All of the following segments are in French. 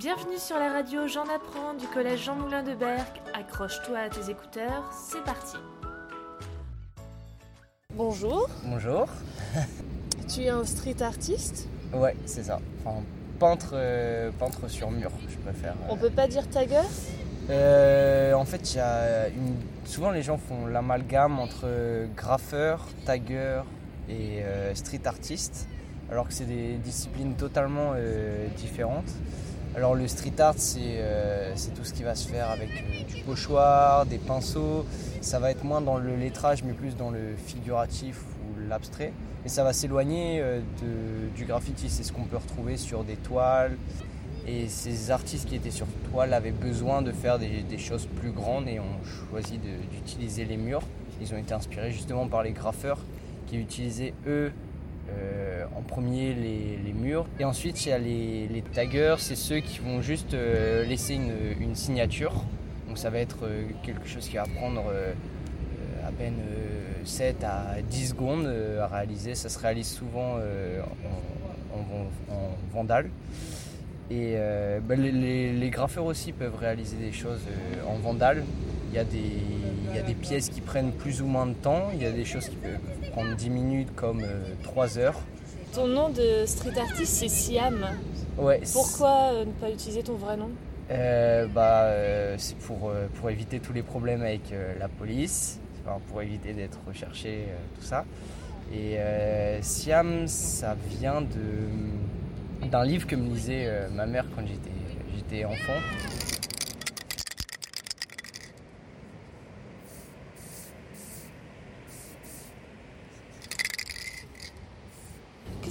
Bienvenue sur la radio J'en apprends du collège Jean Moulin de Berck. Accroche-toi à tes écouteurs, c'est parti. Bonjour, Bonjour. tu es un street artiste? Ouais, c'est ça. Enfin, peintre, euh, peintre sur mur, je préfère. On peut pas dire tagger Euh, en fait, il y a une... souvent les gens font l'amalgame entre graffeur, tagger et euh, street artiste, alors que c'est des disciplines totalement euh, différentes. Alors le street art, c'est euh, c'est tout ce qui va se faire avec euh, du pochoir, des pinceaux. Ça va être moins dans le lettrage, mais plus dans le figuratif ou l'abstrait. Et ça va s'éloigner euh, du graffiti. C'est ce qu'on peut retrouver sur des toiles. Et ces artistes qui étaient sur toile avaient besoin de faire des, des choses plus grandes et ont choisi d'utiliser les murs. Ils ont été inspirés justement par les graffeurs qui utilisaient eux euh, en premier les, murs. Et ensuite, il y a les, taggers, c'est ceux qui vont juste euh, laisser une, signature. Donc ça va être euh, quelque chose qui va prendre à peine euh, 7 à 10 secondes à réaliser. Ça se réalise souvent en, en- en vandale. Et bah, les, graffeurs aussi peuvent réaliser des choses en vandale. Il y, a des, il y a des pièces qui prennent plus ou moins de temps. Il y a des choses qui peuvent prendre 10 minutes comme 3 heures. Ton nom de street artiste c'est Siam. Ouais, Pourquoi euh, ne pas utiliser ton vrai nom? Euh, bah, euh, c'est pour, euh, pour éviter tous les problèmes avec euh, la police, enfin, pour éviter d'être recherché, euh, tout ça. Et euh, Siam, ça vient de, d'un livre que me lisait euh, ma mère quand j'étais, j'étais enfant.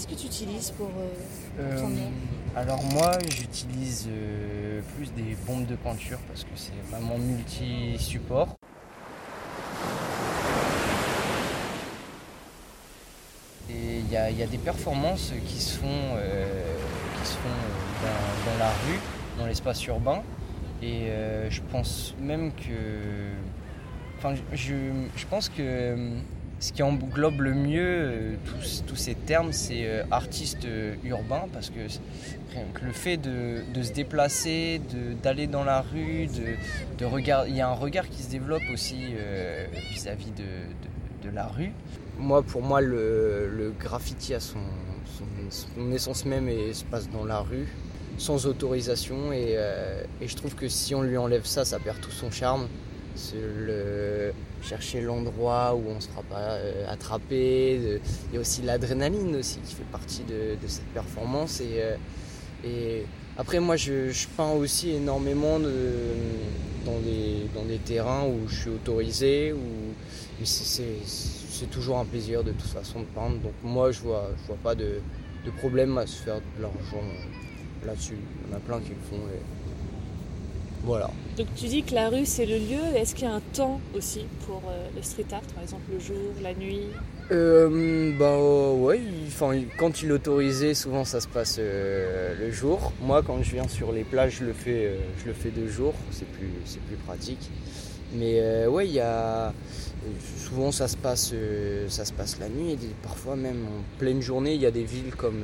Que tu utilises pour, euh, Euh, ton nom alors moi, j'utilise euh, plus des bombes de peinture parce que c'est vraiment multi-support. Et il y, a- il y a des performances qui se font, euh, qui se font dans, dans la rue, dans l'espace urbain. Et je pense même que... Enfin, je, je pense que ce qui englobe le mieux euh, tous, ces termes, c'est euh, artiste euh, urbain, parce que le fait de, se déplacer, d'aller dans la rue, de, de regarder, il y a un regard qui se développe aussi vis-à-vis de, la rue. Moi, pour moi, le, graffiti a son, essence même et se passe dans la rue, sans autorisation, et, je trouve que si on lui enlève ça, ça perd tout son charme. Chercher l'endroit où on se fera pas euh, attraper. de- Il y a aussi l'adrénaline aussi qui fait partie de, cette performance. Euh, et après, moi, je, peins aussi énormément dans, des, dans des terrains où je suis autorisé. C'est- toujours un plaisir de toute façon de peindre. Donc moi, je vois, je vois pas de, de problème à se faire de l'argent euh, là-dessus. Il y en a plein qui le font. Voilà. Donc tu dis que la rue c'est le lieu, est-ce qu'il y a un temps aussi pour euh, le street art, par exemple le jour, la nuit? Euh, bah ouais, il- enfin, il- quand il autorisé, souvent ça se passe euh, le jour. Moi, quand je viens sur les plages, je le fais, euh, je le fais de jour, c'est plus, c'est plus pratique. Mais euh, ouais, il y a souvent ça se passe, euh, ça se passe la nuit et parfois même en pleine journée. Il y a des villes comme,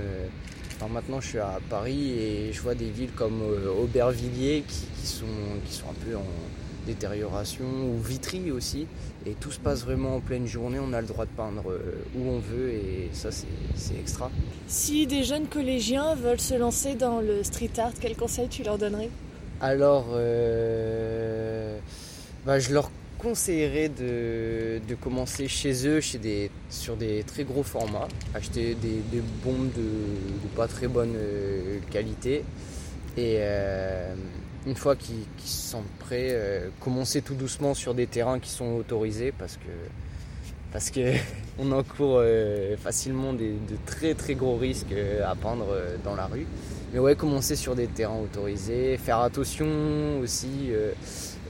enfin, maintenant je suis à Paris et je vois des villes comme euh, Aubervilliers qui, qui sont, qui sont un peu en détérioration ou Vitry aussi. Et tout se passe vraiment en pleine journée, on a le droit de peindre euh, où on veut et ça c'est c'est extra. Si des jeunes collégiens veulent se lancer dans le street art, quel conseil tu leur donnerais? Alors, euh, bah, je leur conseillerais de, de commencer chez eux chez des, sur des très gros formats, acheter des, des bombes de, pas très bonne euh, qualité et euh, une fois qu'ils sentent prêts, euh, commencer tout doucement sur des terrains qui sont autorisés parce que parce encourt facilement des, de très très gros risques à peindre dans la rue. Mais ouais, commencer sur des terrains autorisés, faire attention aussi, euh,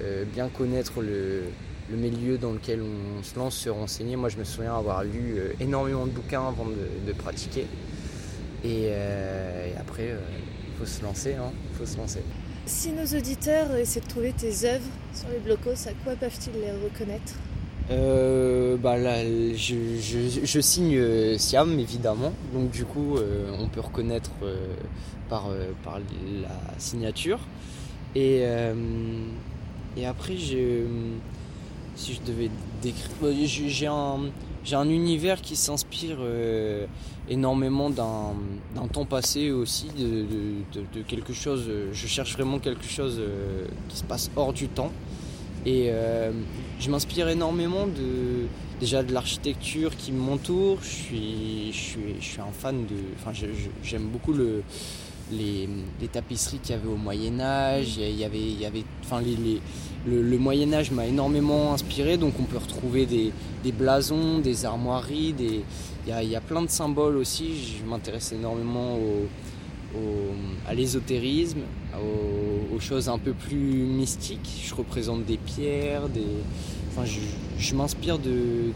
euh, bien connaître le, le milieu dans lequel on se lance, se renseigner. Moi, je me souviens avoir lu euh, énormément de bouquins avant de, pratiquer. Et, et après, il faut se lancer, hein, faut se lancer. Si nos auditeurs essaient de trouver tes œuvres sur les blocos, à quoi peuvent-ils les reconnaître? Euh, bah là, je, signe Siam évidemment, donc du coup on peut reconnaître par, par la signature. Et, après, si je devais décrire, j'ai un, j'ai un univers qui s'inspire euh, énormément d'un temps passé aussi, de, quelque chose. Je cherche vraiment quelque chose euh, qui se passe hors du temps. Et euh, je m'inspire énormément de déjà de l'architecture qui m'entoure. Je suis, je, suis, je suis un fan de. Enfin, j'aime beaucoup le, les, tapisseries qu'il y avait au Moyen Âge. Il y avait, il y avait, enfin, les, le, Moyen Âge m'a énormément inspiré, donc on peut retrouver des, blasons, des armoiries, des, il, y a, plein de symboles aussi. Je m'intéresse énormément à l'ésotérisme, aux, choses un peu plus mystiques. Je représente des pierres, des, enfin, je, m'inspire de,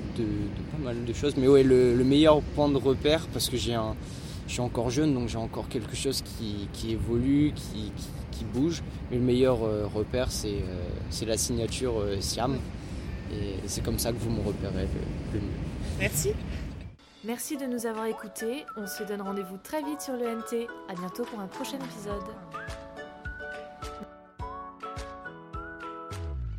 pas mal de choses. Mais ouais, le, le meilleur point de repère, parce que j'ai un je suis encore jeune, donc j'ai encore quelque chose qui, évolue, qui, bouge. Mais le meilleur euh, repère, c'est euh, la signature euh, Siam. Et c'est comme ça que vous me repérez le, mieux. Merci. Merci de nous avoir écoutés. On se donne rendez-vous très vite sur le NT. À bientôt pour un prochain épisode.